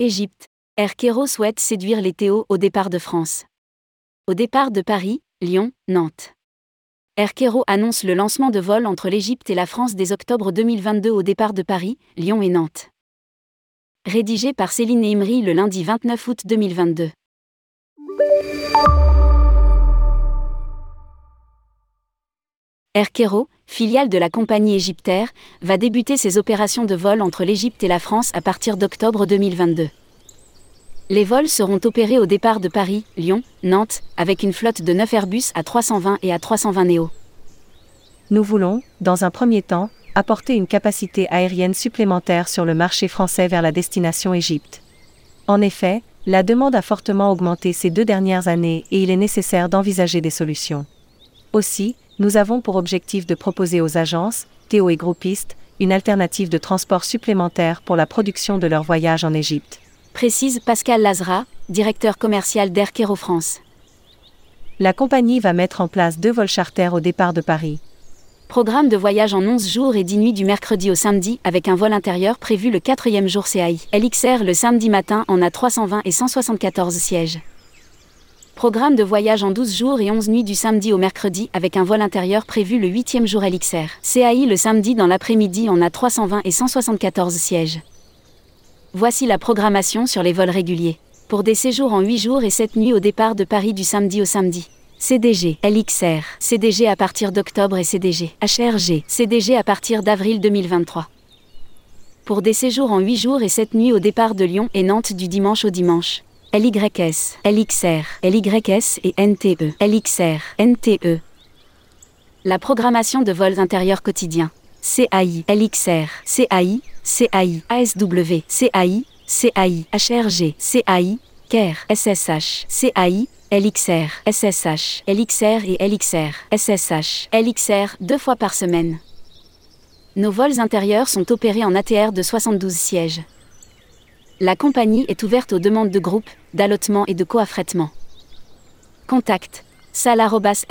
Égypte. Air souhaite séduire les Théo au départ de France. Au départ de Paris, Lyon, Nantes. Air annonce le lancement de vols entre l'Égypte et la France dès octobre 2022 au départ de Paris, Lyon et Nantes. Rédigé par Céline Imri le lundi 29 août 2022. Air filiale de la compagnie égyptaire, va débuter ses opérations de vol entre l'Égypte et la France à partir d'octobre 2022. Les vols seront opérés au départ de Paris, Lyon, Nantes, avec une flotte de 9 Airbus à 320 et à 320 Neo. Nous voulons, dans un premier temps, apporter une capacité aérienne supplémentaire sur le marché français vers la destination Égypte. En effet, la demande a fortement augmenté ces deux dernières années et il est nécessaire d'envisager des solutions. Aussi, nous avons pour objectif de proposer aux agences, Théo et groupistes, une alternative de transport supplémentaire pour la production de leur voyage en Égypte. Précise Pascal Lazara, directeur commercial d'Air Cairo France. La compagnie va mettre en place deux vols charters au départ de Paris. Programme de voyage en 11 jours et 10 nuits du mercredi au samedi avec un vol intérieur prévu le quatrième jour CAI. LXR le samedi matin en a 320 et 174 sièges. Programme de voyage en 12 jours et 11 nuits du samedi au mercredi avec un vol intérieur prévu le 8e jour LXR. CAI le samedi dans l'après-midi en a 320 et 174 sièges. Voici la programmation sur les vols réguliers. Pour des séjours en 8 jours et 7 nuits au départ de Paris du samedi au samedi. CDG, LXR, CDG à partir d'octobre et CDG, HRG, CDG à partir d'avril 2023. Pour des séjours en 8 jours et 7 nuits au départ de Lyon et Nantes du dimanche au dimanche. LYS, LXR, LYS et NTE, LXR, NTE. La programmation de vols intérieurs quotidiens. CAI, LXR, CAI, CAI, ASW, CAI, CAI, HRG, CAI, CARE, SSH, CAI, LXR, SSH, LXR et LXR, SSH, LXR deux fois par semaine. Nos vols intérieurs sont opérés en ATR de 72 sièges. La compagnie est ouverte aux demandes de groupe, d'allotement et de coaffrètement. Contact salarobas